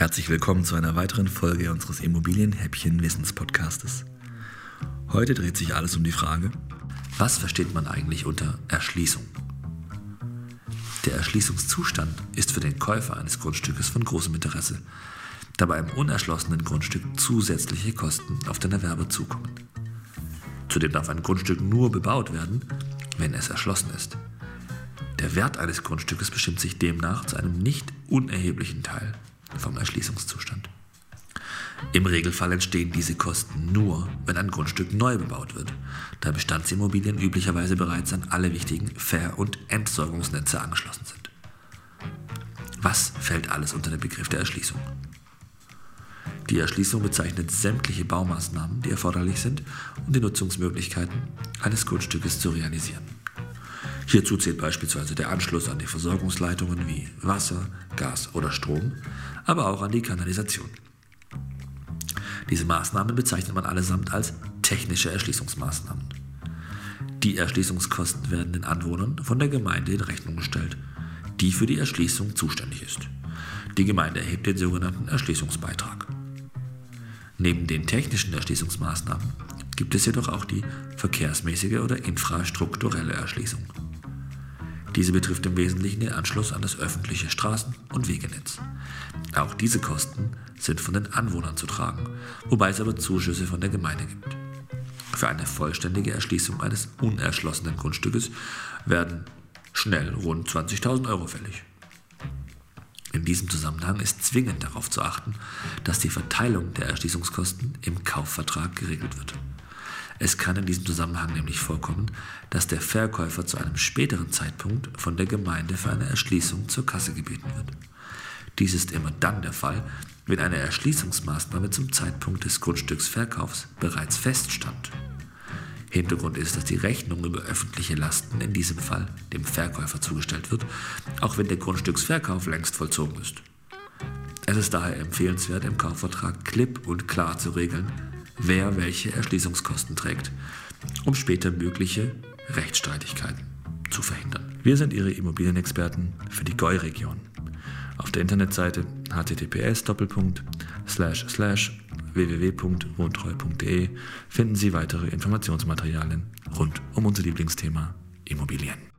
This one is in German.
Herzlich willkommen zu einer weiteren Folge unseres Immobilienhäppchen Wissenspodcastes. Heute dreht sich alles um die Frage, was versteht man eigentlich unter Erschließung? Der Erschließungszustand ist für den Käufer eines Grundstückes von großem Interesse, da bei einem unerschlossenen Grundstück zusätzliche Kosten auf den Erwerber zukommen. Zudem darf ein Grundstück nur bebaut werden, wenn es erschlossen ist. Der Wert eines Grundstückes bestimmt sich demnach zu einem nicht unerheblichen Teil vom Erschließungszustand. Im Regelfall entstehen diese Kosten nur, wenn ein Grundstück neu bebaut wird, da Bestandsimmobilien üblicherweise bereits an alle wichtigen Ver- und Entsorgungsnetze angeschlossen sind. Was fällt alles unter den Begriff der Erschließung? Die Erschließung bezeichnet sämtliche Baumaßnahmen, die erforderlich sind, um die Nutzungsmöglichkeiten eines Grundstückes zu realisieren. Hierzu zählt beispielsweise der Anschluss an die Versorgungsleitungen wie Wasser, Gas oder Strom, aber auch an die Kanalisation. Diese Maßnahmen bezeichnet man allesamt als technische Erschließungsmaßnahmen. Die Erschließungskosten werden den Anwohnern von der Gemeinde in Rechnung gestellt, die für die Erschließung zuständig ist. Die Gemeinde erhebt den sogenannten Erschließungsbeitrag. Neben den technischen Erschließungsmaßnahmen gibt es jedoch auch die verkehrsmäßige oder infrastrukturelle Erschließung. Diese betrifft im Wesentlichen den Anschluss an das öffentliche Straßen- und Wegenetz. Auch diese Kosten sind von den Anwohnern zu tragen, wobei es aber Zuschüsse von der Gemeinde gibt. Für eine vollständige Erschließung eines unerschlossenen Grundstückes werden schnell rund 20.000 Euro fällig. In diesem Zusammenhang ist zwingend darauf zu achten, dass die Verteilung der Erschließungskosten im Kaufvertrag geregelt wird. Es kann in diesem Zusammenhang nämlich vorkommen, dass der Verkäufer zu einem späteren Zeitpunkt von der Gemeinde für eine Erschließung zur Kasse gebeten wird. Dies ist immer dann der Fall, wenn eine Erschließungsmaßnahme zum Zeitpunkt des Grundstücksverkaufs bereits feststand. Hintergrund ist, dass die Rechnung über öffentliche Lasten in diesem Fall dem Verkäufer zugestellt wird, auch wenn der Grundstücksverkauf längst vollzogen ist. Es ist daher empfehlenswert, im Kaufvertrag klipp und klar zu regeln, wer welche Erschließungskosten trägt, um später mögliche Rechtsstreitigkeiten zu verhindern. Wir sind Ihre Immobilienexperten für die GOI-Region. Auf der Internetseite https www.wohntreu.de finden Sie weitere Informationsmaterialien rund um unser Lieblingsthema Immobilien.